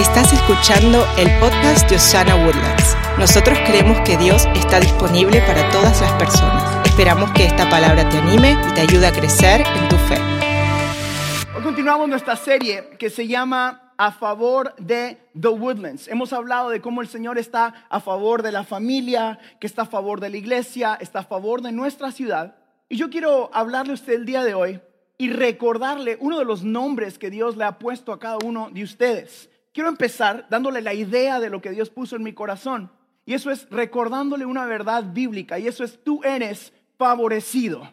Estás escuchando el podcast de Osana Woodlands. Nosotros creemos que Dios está disponible para todas las personas. Esperamos que esta palabra te anime y te ayude a crecer en tu fe. Hoy continuamos nuestra serie que se llama A favor de The Woodlands. Hemos hablado de cómo el Señor está a favor de la familia, que está a favor de la iglesia, está a favor de nuestra ciudad. Y yo quiero hablarle a usted el día de hoy y recordarle uno de los nombres que Dios le ha puesto a cada uno de ustedes. Quiero empezar dándole la idea de lo que Dios puso en mi corazón. Y eso es recordándole una verdad bíblica. Y eso es, tú eres favorecido.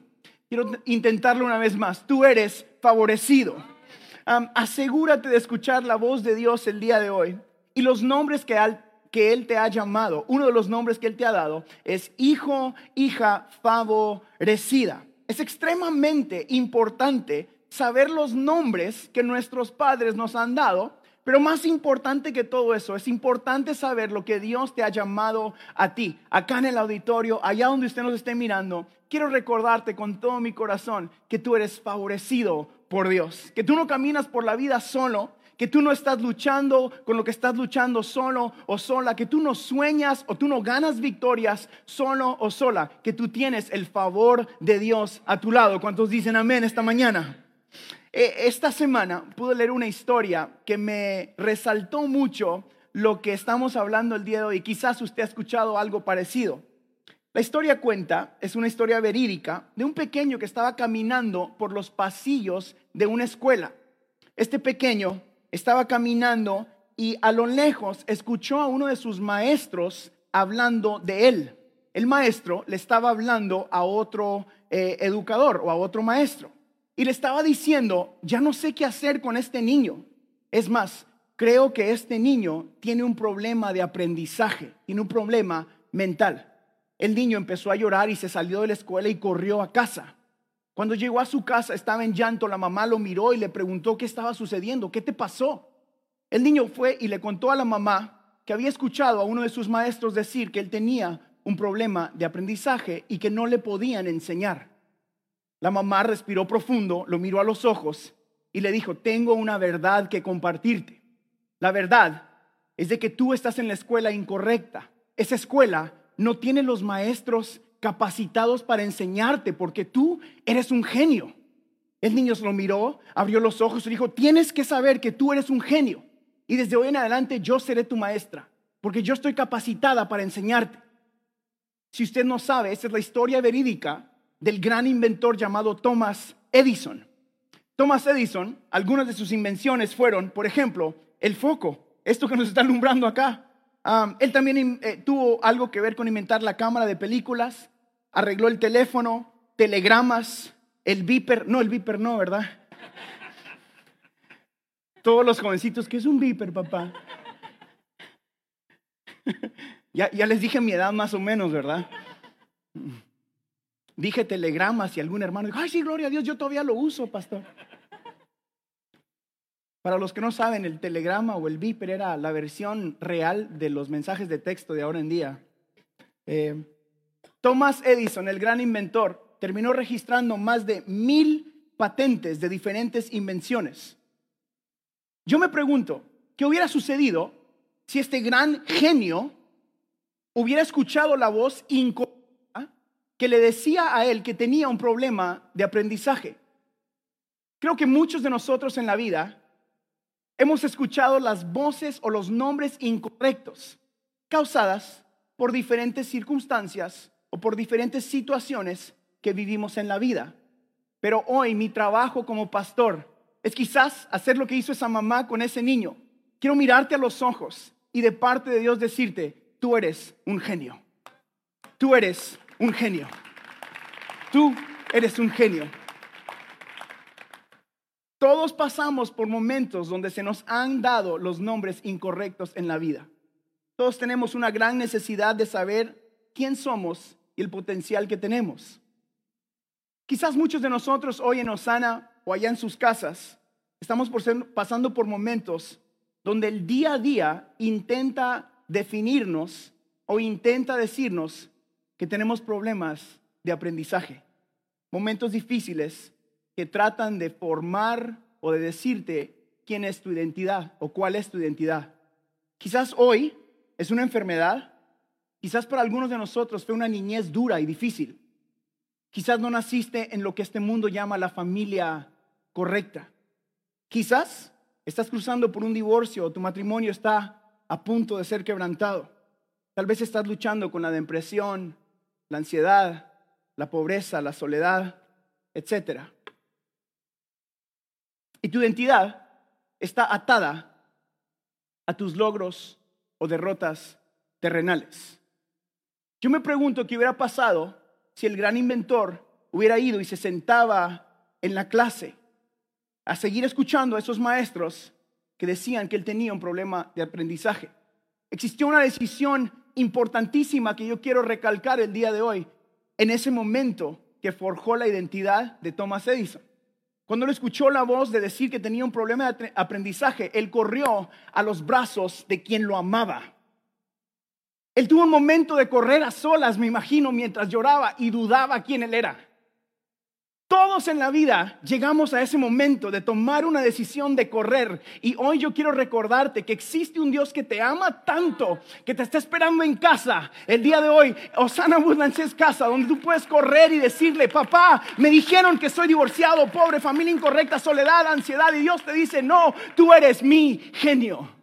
Quiero intentarlo una vez más. Tú eres favorecido. asegúrate de escuchar la voz de Dios el día de hoy. Y los nombres que, que Él te ha llamado, uno de los nombres que Él te ha dado es hijo, hija favorecida. Es extremadamente importante saber los nombres que nuestros padres nos han dado, pero más importante que todo eso, es importante saber lo que Dios te ha llamado a ti, acá en el auditorio, allá donde usted nos esté mirando. Quiero recordarte con todo mi corazón que tú eres favorecido por Dios, que tú no caminas por la vida solo, que tú no estás luchando con lo que estás luchando solo o sola, que tú no sueñas o tú no ganas victorias solo o sola, que tú tienes el favor de Dios a tu lado. ¿Cuántos dicen amén esta mañana? E, esta semana pude leer una historia que me resaltó mucho lo que estamos hablando el día de hoy. Quizás usted ha escuchado algo parecido. La historia cuenta, es una historia verídica, de un pequeño que estaba caminando por los pasillos de una escuela. Este pequeño estaba caminando y a lo lejos escuchó a uno de sus maestros hablando de él. El maestro le estaba hablando a otro eh, educador o a otro maestro y le estaba diciendo, ya no sé qué hacer con este niño. Es más, creo que este niño tiene un problema de aprendizaje, tiene un problema mental. El niño empezó a llorar y se salió de la escuela y corrió a casa. Cuando llegó a su casa estaba en llanto, la mamá lo miró y le preguntó qué estaba sucediendo, qué te pasó. El niño fue y le contó a la mamá que había escuchado a uno de sus maestros decir que él tenía un problema de aprendizaje y que no le podían enseñar. La mamá respiró profundo, lo miró a los ojos y le dijo, tengo una verdad que compartirte. La verdad es de que tú estás en la escuela incorrecta. Esa escuela no tiene los maestros capacitados para enseñarte porque tú eres un genio. El niño se lo miró, abrió los ojos y dijo, tienes que saber que tú eres un genio. Y desde hoy en adelante yo seré tu maestra, porque yo estoy capacitada para enseñarte. Si usted no sabe, esa es la historia verídica del gran inventor llamado Thomas Edison. Thomas Edison, algunas de sus invenciones fueron, por ejemplo, el foco, esto que nos está alumbrando acá él también eh, tuvo algo que ver con inventar la cámara de películas, arregló el teléfono, telegramas, el viper, no, el viper no, ¿verdad? Todos los jovencitos, ¿qué es un viper, papá? ya, ya les dije mi edad más o menos, ¿verdad? Dije telegramas y algún hermano dijo, ay, sí, gloria a Dios, yo todavía lo uso, pastor. Para los que no saben, el telegrama o el viper era la versión real de los mensajes de texto de ahora en día. Eh, Thomas Edison, el gran inventor, terminó registrando más de mil patentes de diferentes invenciones. Yo me pregunto, ¿qué hubiera sucedido si este gran genio hubiera escuchado la voz incorrecta que le decía a él que tenía un problema de aprendizaje? Creo que muchos de nosotros en la vida hemos escuchado las voces o los nombres incorrectos causadas por diferentes circunstancias o por diferentes situaciones que vivimos en la vida. Pero hoy mi trabajo como pastor es quizás hacer lo que hizo esa mamá con ese niño. Quiero mirarte a los ojos y de parte de Dios decirte, tú eres un genio. Tú eres un genio. Tú eres un genio. Todos pasamos por momentos donde se nos han dado los nombres incorrectos en la vida. Todos tenemos una gran necesidad de saber quién somos y el potencial que tenemos. Quizás muchos de nosotros hoy en Osana o allá en sus casas estamos pasando por momentos donde el día a día intenta definirnos o intenta decirnos que tenemos problemas de aprendizaje, momentos difíciles que tratan de formar o de decirte quién es tu identidad o cuál es tu identidad. Quizás hoy es una enfermedad, quizás para algunos de nosotros fue una niñez dura y difícil. Quizás no naciste en lo que este mundo llama la familia correcta. Quizás estás cruzando por un divorcio o tu matrimonio está a punto de ser quebrantado. Tal vez estás luchando con la depresión, la ansiedad, la pobreza, la soledad, etc. Y tu identidad está atada a tus logros o derrotas terrenales. Yo me pregunto qué hubiera pasado si el gran inventor hubiera ido y se sentaba en la clase a seguir escuchando a esos maestros que decían que él tenía un problema de aprendizaje. Existió una decisión importantísima que yo quiero recalcar el día de hoy, en ese momento que forjó la identidad de Thomas Edison. Cuando él escuchó la voz de decir que tenía un problema de aprendizaje, él corrió a los brazos de quien lo amaba. Él tuvo un momento de correr a solas, me imagino, mientras lloraba y dudaba quién él era. Todos en la vida llegamos a ese momento de tomar una decisión de correr. Y hoy yo quiero recordarte que existe un Dios que te ama tanto, que te está esperando en casa. El día de hoy, Osana Woodlands es casa donde tú puedes correr y decirle, papá, me dijeron que soy divorciado, pobre, familia incorrecta, soledad, ansiedad. Y Dios te dice, no, tú eres mi genio.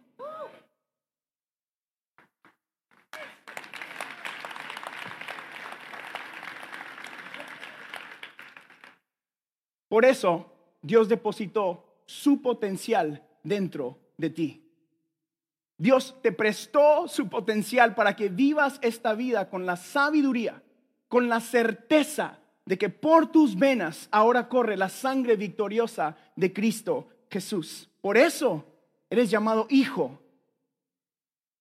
Por eso Dios depositó su potencial dentro de ti. Dios te prestó su potencial para que vivas esta vida con la sabiduría, con la certeza de que por tus venas ahora corre la sangre victoriosa de Cristo Jesús. Por eso eres llamado hijo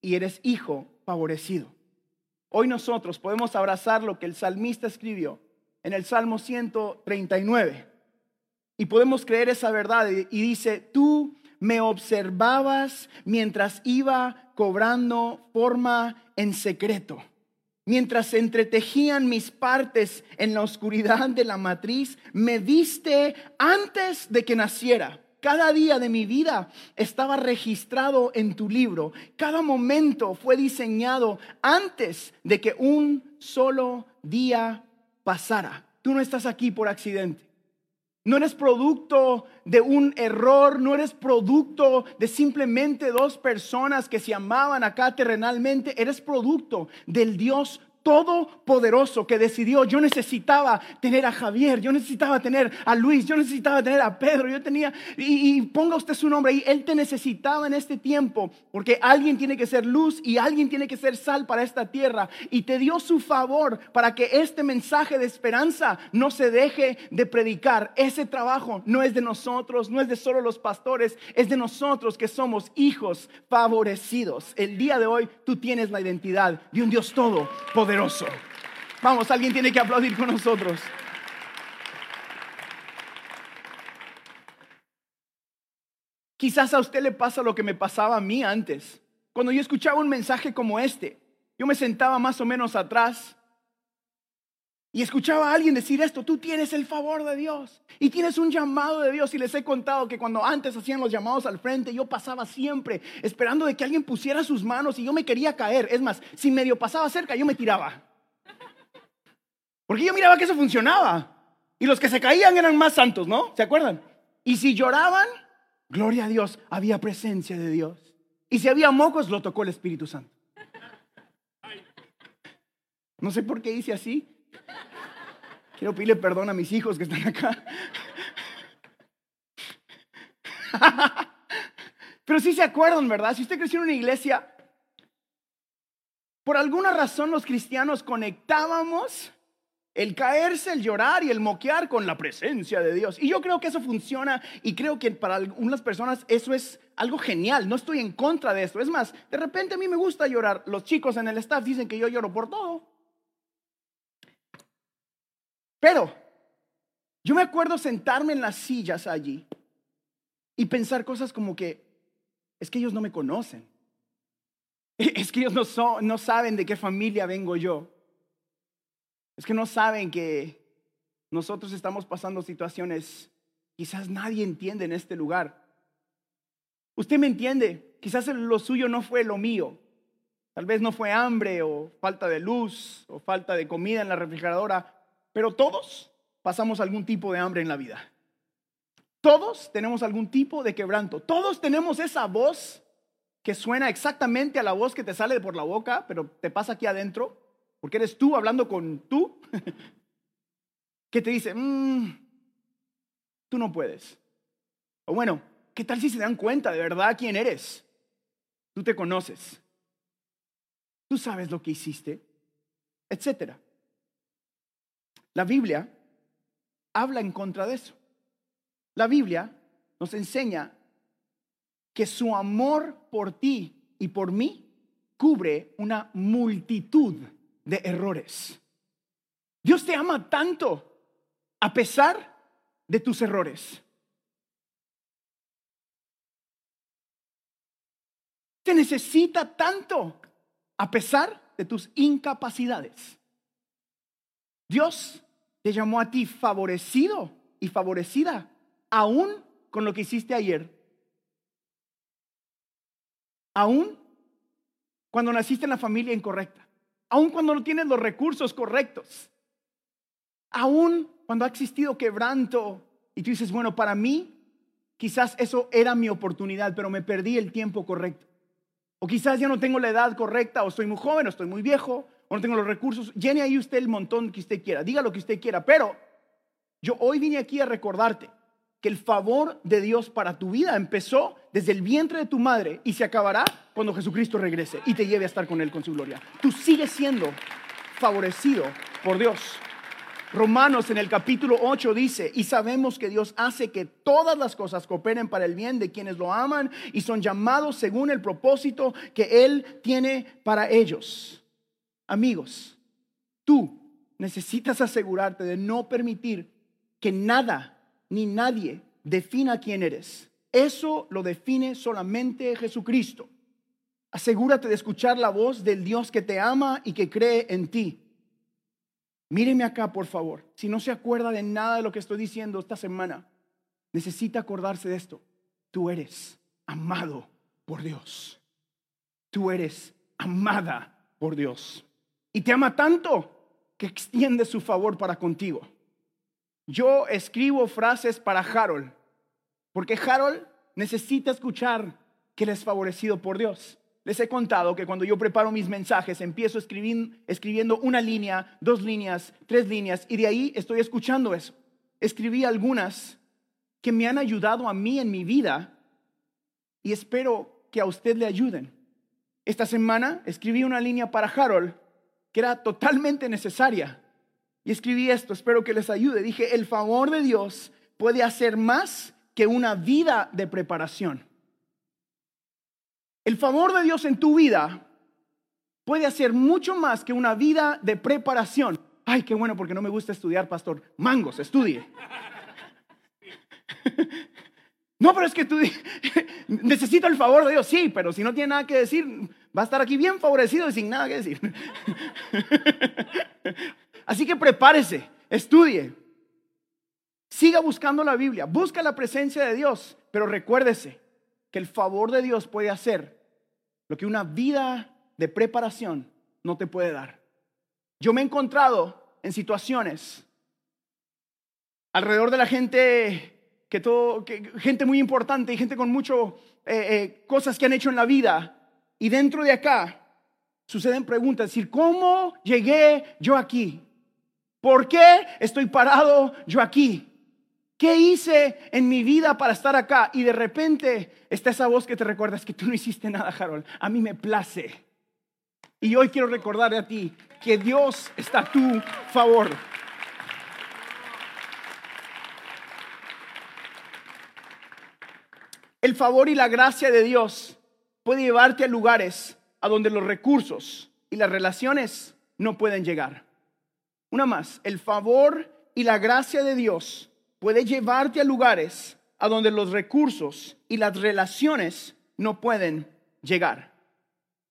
y eres hijo favorecido. Hoy nosotros podemos abrazar lo que el salmista escribió en el Salmo 139. Y podemos creer esa verdad. Y dice, tú me observabas mientras iba cobrando forma en secreto. Mientras entretejían mis partes en la oscuridad de la matriz, me viste antes de que naciera. Cada día de mi vida estaba registrado en tu libro. Cada momento fue diseñado antes de que un solo día pasara. Tú no estás aquí por accidente. No eres producto de un error, no eres producto de simplemente dos personas que se amaban acá terrenalmente, eres producto del Dios todopoderoso que decidió, yo necesitaba tener a Javier, yo necesitaba tener a Luis, yo necesitaba tener a Pedro, yo tenía, y, ponga usted su nombre ahí, Él te necesitaba en este tiempo, porque alguien tiene que ser luz y alguien tiene que ser sal para esta tierra, y te dio su favor para que este mensaje de esperanza no se deje de predicar. Ese trabajo no es de nosotros, no es de solo los pastores, es de nosotros que somos hijos favorecidos. El día de hoy tú tienes la identidad de un Dios todopoderoso Vamos, alguien tiene que aplaudir con nosotros. Quizás a usted le pasa lo que me pasaba a mí antes. Cuando yo escuchaba un mensaje como este, yo me sentaba más o menos atrás y escuchaba a alguien decir esto, tú tienes el favor de Dios y tienes un llamado de Dios. Y les he contado que cuando antes hacían los llamados al frente, yo pasaba siempre esperando de que alguien pusiera sus manos y yo me quería caer. Es más, si medio pasaba cerca, yo me tiraba. Porque yo miraba que eso funcionaba. Y los que se caían eran más santos, ¿no? ¿Se acuerdan? Y si lloraban, gloria a Dios, había presencia de Dios. Y si había mocos, lo tocó el Espíritu Santo. No sé por qué hice así, Quiero pedirle perdón a mis hijos que están acá. Pero sí se acuerdan, ¿verdad? Si usted creció en una iglesia, por alguna razón los cristianos conectábamos el caerse, el llorar y el moquear con la presencia de Dios. Y yo creo que eso funciona y creo que para algunas personas eso es algo genial. No estoy en contra de esto. Es más, de repente a mí me gusta llorar. Los chicos en el staff dicen que yo lloro por todo. Pero yo me acuerdo sentarme en las sillas allí y pensar cosas como que es que ellos no me conocen. Es que ellos no, no saben de qué familia vengo yo. Es que no saben que nosotros estamos pasando situaciones quizás nadie entiende en este lugar. Usted me entiende quizás lo suyo no fue lo mío. Tal vez no fue hambre o falta de luz o falta de comida en la refrigeradora, pero todos pasamos algún tipo de hambre en la vida. Todos tenemos algún tipo de quebranto. Todos tenemos esa voz que suena exactamente a la voz que te sale por la boca, pero te pasa aquí adentro, porque eres tú hablando con tú, que te dice, mm, tú no puedes. O bueno, ¿qué tal si se dan cuenta de verdad quién eres? Tú te conoces. Tú sabes lo que hiciste, etcétera. La Biblia habla en contra de eso. La Biblia nos enseña que su amor por ti y por mí cubre una multitud de errores. Dios te ama tanto a pesar de tus errores. Te necesita tanto a pesar de tus incapacidades. Dios te llamó a ti favorecido y favorecida aún con lo que hiciste ayer. Aún cuando naciste en la familia incorrecta. Aún cuando no tienes los recursos correctos. Aún cuando ha existido quebranto y tú dices, bueno, para mí quizás eso era mi oportunidad, pero me perdí el tiempo correcto. O quizás ya no tengo la edad correcta, o estoy muy joven, o estoy muy viejo, no tengo los recursos. Llene ahí usted el montón que usted quiera, diga lo que usted quiera, pero yo hoy vine aquí a recordarte que el favor de Dios para tu vida empezó desde el vientre de tu madre y se acabará cuando Jesucristo regrese y te lleve a estar con Él con su gloria. Tú sigues siendo favorecido por Dios. Romanos en el capítulo 8 dice, y sabemos que Dios hace que todas las cosas cooperen para el bien de quienes lo aman y son llamados según el propósito que Él tiene para ellos. Amigos, tú necesitas asegurarte de no permitir que nada ni nadie defina quién eres. Eso lo define solamente Jesucristo. Asegúrate de escuchar la voz del Dios que te ama y que cree en ti. Míreme acá, por favor. Si no se acuerda de nada de lo que estoy diciendo esta semana, necesita acordarse de esto. Tú eres amado por Dios. Tú eres amada por Dios. Y te ama tanto que extiende su favor para contigo. Yo escribo frases para Harold, porque Harold necesita escuchar que él es favorecido por Dios. Les he contado que cuando yo preparo mis mensajes, empiezo escribiendo una línea, dos líneas, tres líneas, y de ahí estoy escuchando eso. Escribí algunas que me han ayudado a mí en mi vida y espero que a usted le ayuden. Esta semana escribí una línea para Harold que era totalmente necesaria. Y escribí esto, espero que les ayude. Dije, el favor de Dios puede hacer más que una vida de preparación. El favor de Dios en tu vida puede hacer mucho más que una vida de preparación. Ay, qué bueno, porque no me gusta estudiar, pastor. Mangos, estudie. No, pero es que tú necesito el favor de Dios, sí, pero si no tiene nada que decir, va a estar aquí bien favorecido y sin nada que decir. Así que prepárese, estudie, siga buscando la Biblia, busca la presencia de Dios, pero recuérdese que el favor de Dios puede hacer lo que una vida de preparación no te puede dar. Yo me he encontrado en situaciones alrededor de la gente que todo, gente muy importante y gente con mucho eh, eh, cosas que han hecho en la vida. Y dentro de acá suceden preguntas, decir, ¿cómo llegué yo aquí? ¿Por qué estoy parado yo aquí? ¿Qué hice en mi vida para estar acá? Y de repente está esa voz que te recuerda, es que tú no hiciste nada, Harold. A mí me place. Y hoy quiero recordarle a ti que Dios está a tu favor. El favor y la gracia de Dios puede llevarte a lugares a donde los recursos y las relaciones no pueden llegar. Una más, el favor y la gracia de Dios puede llevarte a lugares a donde los recursos y las relaciones no pueden llegar.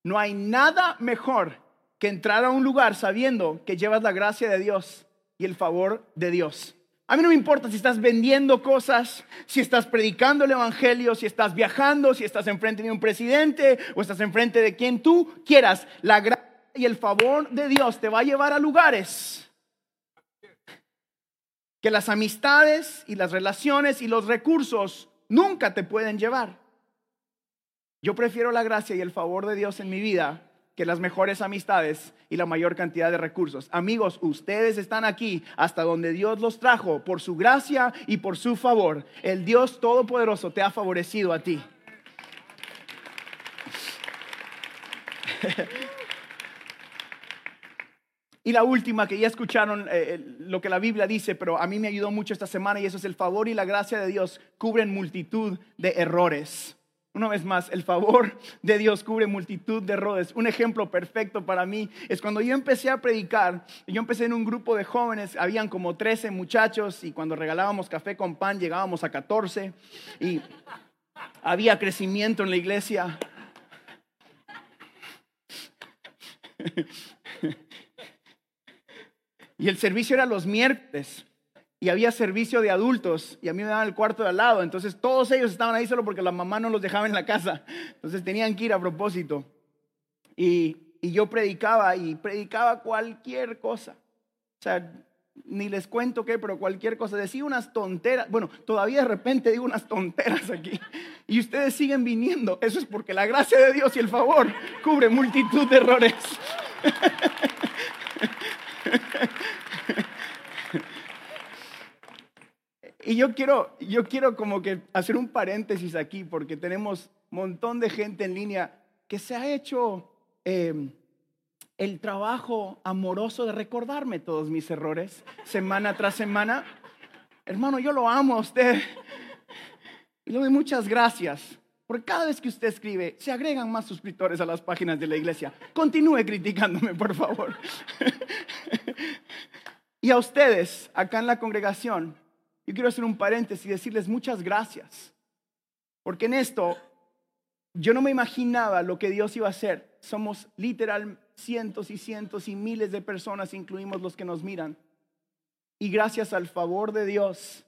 No hay nada mejor que entrar a un lugar sabiendo que llevas la gracia de Dios y el favor de Dios. A mí no me importa si estás vendiendo cosas, si estás predicando el Evangelio, si estás viajando, si estás enfrente de un presidente o estás enfrente de quien tú quieras. La gracia y el favor de Dios te va a llevar a lugares que las amistades y las relaciones y los recursos nunca te pueden llevar. Yo prefiero la gracia y el favor de Dios en mi vida que las mejores amistades y la mayor cantidad de recursos. Amigos, ustedes están aquí hasta donde Dios los trajo por su gracia y por su favor. El Dios Todopoderoso te ha favorecido a ti. Y la última, que ya escucharon eh, lo que la Biblia dice, pero a mí me ayudó mucho esta semana y eso es el favor y la gracia de Dios cubren multitud de errores. Una vez más, el favor de Dios cubre multitud de errores. Un ejemplo perfecto para mí es cuando yo empecé a predicar, yo empecé en un grupo de jóvenes, habían como 13 muchachos y cuando regalábamos café con pan llegábamos a 14 y había crecimiento en la iglesia. Y el servicio era los miércoles y había servicio de adultos y a mí me daban el cuarto de al lado. Entonces todos ellos estaban ahí solo porque la mamá no los dejaba en la casa. Entonces tenían que ir a propósito. Y, yo predicaba y predicaba cualquier cosa. O sea, ni les cuento qué, pero cualquier cosa. Decía unas tonteras. Bueno, todavía de repente digo unas tonteras aquí. Y ustedes siguen viniendo. Eso es porque la gracia de Dios y el favor cubre multitud de errores. Y yo quiero, yo quiero como que hacer un paréntesis aquí porque tenemos un montón de gente en línea que se ha hecho em, el trabajo amoroso de recordarme todos mis errores semana tras semana. Hermano, yo lo amo a usted y le doy muchas gracias. Porque cada vez que usted escribe, se agregan más suscriptores a las páginas de la iglesia. Continúe criticándome, por favor. y a ustedes, acá en la congregación, yo quiero hacer un paréntesis y decirles muchas gracias. Porque en esto yo no me imaginaba lo que Dios iba a hacer. Somos literal cientos y cientos y miles de personas, incluimos los que nos miran. Y gracias al favor de Dios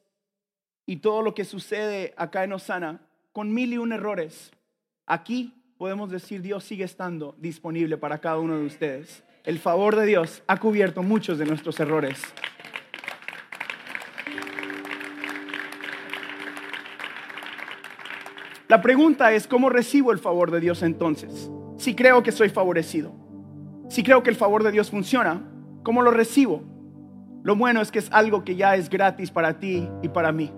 y todo lo que sucede acá en Osana, con mil y un errores, aquí podemos decir Dios sigue estando disponible para cada uno de ustedes. El favor de Dios ha cubierto muchos de nuestros errores. La pregunta es, ¿cómo recibo el favor de Dios entonces? Si creo que soy favorecido, si creo que el favor de Dios funciona, ¿cómo lo recibo? Lo bueno es que es algo que ya es gratis para ti y para mí.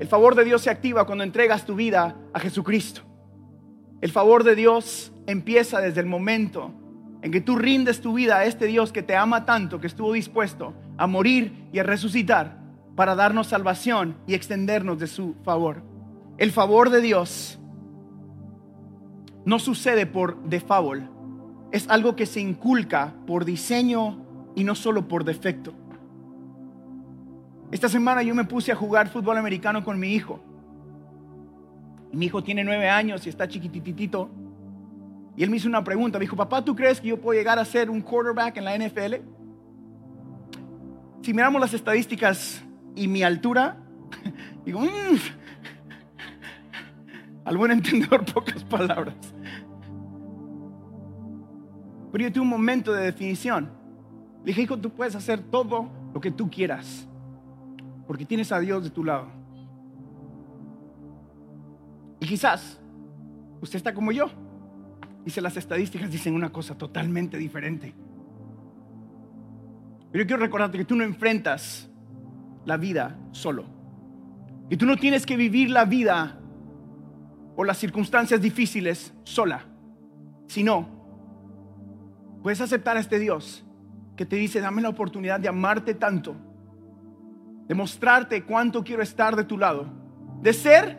El favor de Dios se activa cuando entregas tu vida a Jesucristo. El favor de Dios empieza desde el momento en que tú rindes tu vida a este Dios que te ama tanto, que estuvo dispuesto a morir y a resucitar para darnos salvación y extendernos de su favor. El favor de Dios no sucede por default, es algo que se inculca por diseño y no solo por defecto. Esta semana yo me puse a jugar fútbol americano con mi hijo. Mi hijo tiene nueve años y está chiquititito. Y él me hizo una pregunta. Me dijo, papá, ¿tú crees que yo puedo llegar a ser un quarterback en la NFL? Si miramos las estadísticas y mi altura, digo, mmm, al buen entendedor, pocas palabras. Pero yo tuve un momento de definición. Le dije, hijo, tú puedes hacer todo lo que tú quieras, porque tienes a Dios de tu lado. Y quizás usted está como yo. Dice, las estadísticas dicen una cosa totalmente diferente. Pero yo quiero recordarte que tú no enfrentas la vida solo. Y tú no tienes que vivir la vida o las circunstancias difíciles sola, sino puedes aceptar a este Dios que te dice, dame la oportunidad de amarte tanto, de mostrarte cuánto quiero estar de tu lado, de ser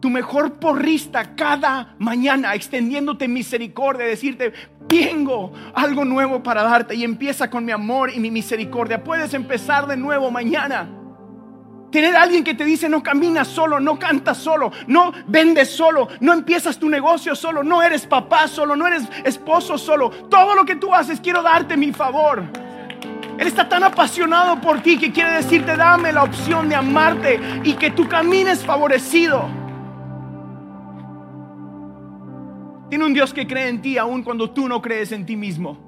tu mejor porrista cada mañana, extendiéndote misericordia, decirte, tengo algo nuevo para darte y empieza con mi amor y mi misericordia. Puedes empezar de nuevo mañana. Tener alguien que te dice no caminas solo, no cantas solo, no vendes solo, no empiezas tu negocio solo, no eres papá solo, no eres esposo solo. Todo lo que tú haces quiero darte mi favor. Él está tan apasionado por ti que quiere decirte, dame la opción de amarte y que tu camino es favorecido. Tiene un Dios que cree en ti aun cuando tú no crees en ti mismo.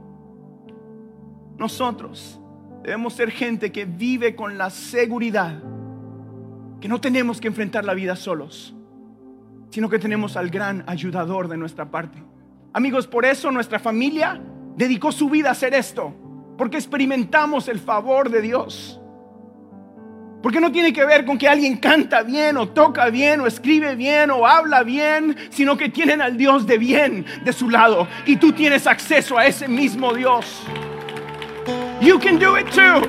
Nosotros debemos ser gente que vive con la seguridad que no tenemos que enfrentar la vida solos, sino que tenemos al gran ayudador de nuestra parte. Amigos, por eso nuestra familia dedicó su vida a hacer esto, porque experimentamos el favor de Dios. Porque no tiene que ver con que alguien canta bien o toca bien o escribe bien o habla bien, sino que tienen al Dios de bien de su lado y tú tienes acceso a ese mismo Dios. You can do it too.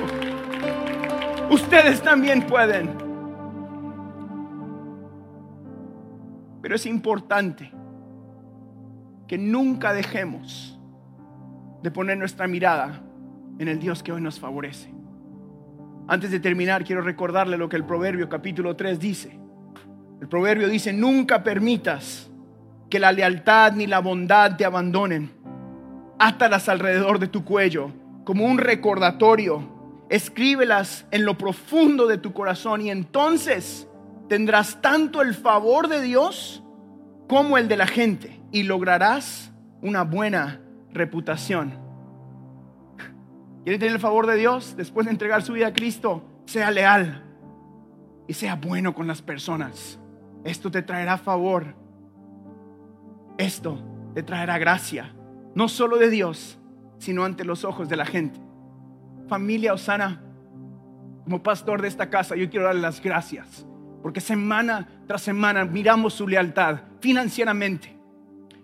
Ustedes también pueden. Pero es importante que nunca dejemos de poner nuestra mirada en el Dios que hoy nos favorece. Antes de terminar, quiero recordarle lo que el Proverbio capítulo 3 dice. El Proverbio dice, nunca permitas que la lealtad ni la bondad te abandonen. Átalas alrededor de tu cuello como un recordatorio. Escríbelas en lo profundo de tu corazón y entonces tendrás tanto el favor de Dios como el de la gente y lograrás una buena reputación. ¿Quiere tener el favor de Dios después de entregar su vida a Cristo? Sea leal y sea bueno con las personas. Esto te traerá favor. Esto te traerá gracia, no solo de Dios, sino ante los ojos de la gente. Familia Osana, como pastor de esta casa, yo quiero darle las gracias, porque semana tras semana miramos su lealtad financieramente,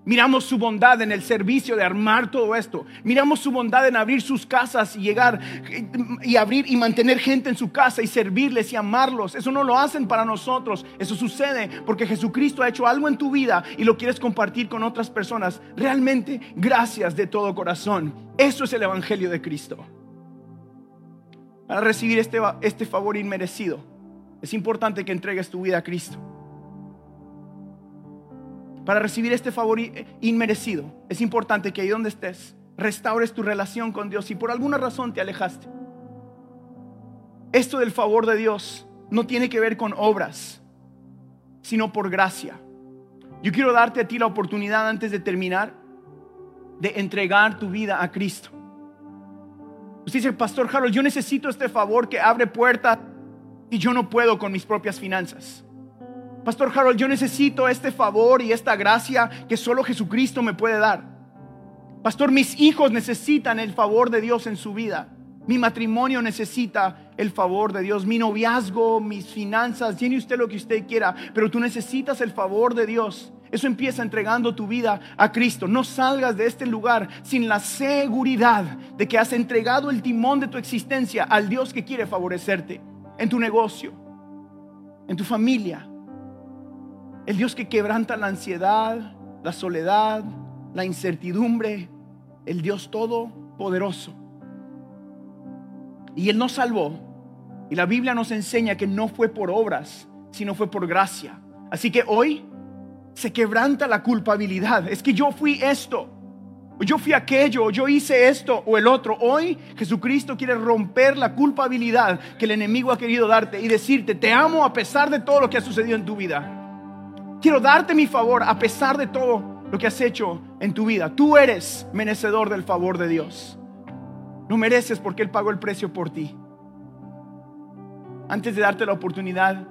Miramos su bondad en el servicio de armar todo esto. Miramos su bondad en abrir sus casas y llegar y abrir y mantener gente en su casa y servirles y amarlos. Eso no lo hacen para nosotros. Eso sucede porque Jesucristo ha hecho algo en tu vida y lo quieres compartir con otras personas. Realmente, gracias de todo corazón. Eso es el Evangelio de Cristo. Para recibir este, este favor inmerecido, es importante que entregues tu vida a Cristo para recibir este favor inmerecido, es importante que ahí donde estés, restaures tu relación con Dios si por alguna razón te alejaste. Esto del favor de Dios no tiene que ver con obras, sino por gracia. Yo quiero darte a ti la oportunidad antes de terminar de entregar tu vida a Cristo. Usted dice, Pastor Harold, yo necesito este favor que abre puertas y yo no puedo con mis propias finanzas. Pastor Harold, yo necesito este favor y esta gracia que solo Jesucristo me puede dar. Pastor, mis hijos necesitan el favor de Dios en su vida. Mi matrimonio necesita el favor de Dios. Mi noviazgo, mis finanzas, tiene usted lo que usted quiera, pero tú necesitas el favor de Dios. Eso empieza entregando tu vida a Cristo. No salgas de este lugar sin la seguridad de que has entregado el timón de tu existencia al Dios que quiere favorecerte en tu negocio, en tu familia, el Dios que quebranta la ansiedad, la soledad, la incertidumbre. El Dios todopoderoso. Y Él nos salvó. Y la Biblia nos enseña que no fue por obras, sino fue por gracia. Así que hoy se quebranta la culpabilidad. Es que yo fui esto, yo fui aquello, yo hice esto o el otro. Hoy Jesucristo quiere romper la culpabilidad que el enemigo ha querido darte y decirte, te amo a pesar de todo lo que ha sucedido en tu vida. Quiero darte mi favor a pesar de todo lo que has hecho en tu vida. Tú eres merecedor del favor de Dios. No mereces porque Él pagó el precio por ti. Antes de darte la oportunidad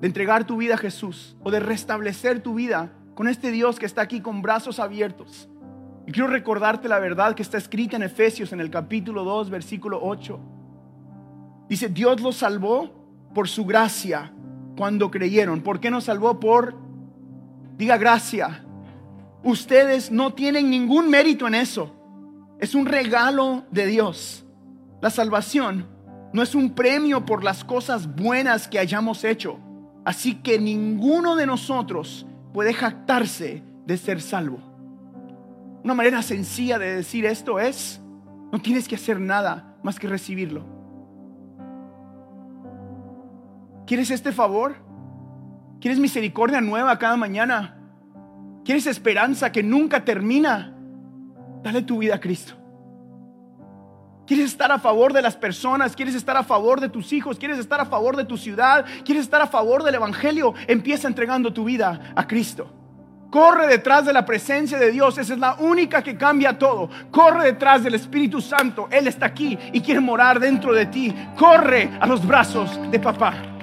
de entregar tu vida a Jesús o de restablecer tu vida con este Dios que está aquí con brazos abiertos. Y quiero recordarte la verdad que está escrita en Efesios en el capítulo 2, versículo 8. Dice, Dios los salvó por su gracia cuando creyeron. ¿Por qué nos salvó? Por, diga gracia. Ustedes no tienen ningún mérito en eso. Es un regalo de Dios. La salvación no es un premio por las cosas buenas que hayamos hecho. Así que ninguno de nosotros puede jactarse de ser salvo. Una manera sencilla de decir esto es, no tienes que hacer nada más que recibirlo. ¿Quieres este favor? ¿Quieres misericordia nueva cada mañana? ¿Quieres esperanza que nunca termina? Dale tu vida a Cristo. quieres estar a favor de las personas, quieres estar a favor de tus hijos, quieres estar a favor de tu ciudad, quieres estar a favor del Evangelio, empieza entregando tu vida a Cristo. Corre detrás de la presencia de Dios. Esa es la única que cambia todo. Corre detrás del Espíritu Santo. Él está aquí y quiere morar dentro de ti. Corre a los brazos de papá.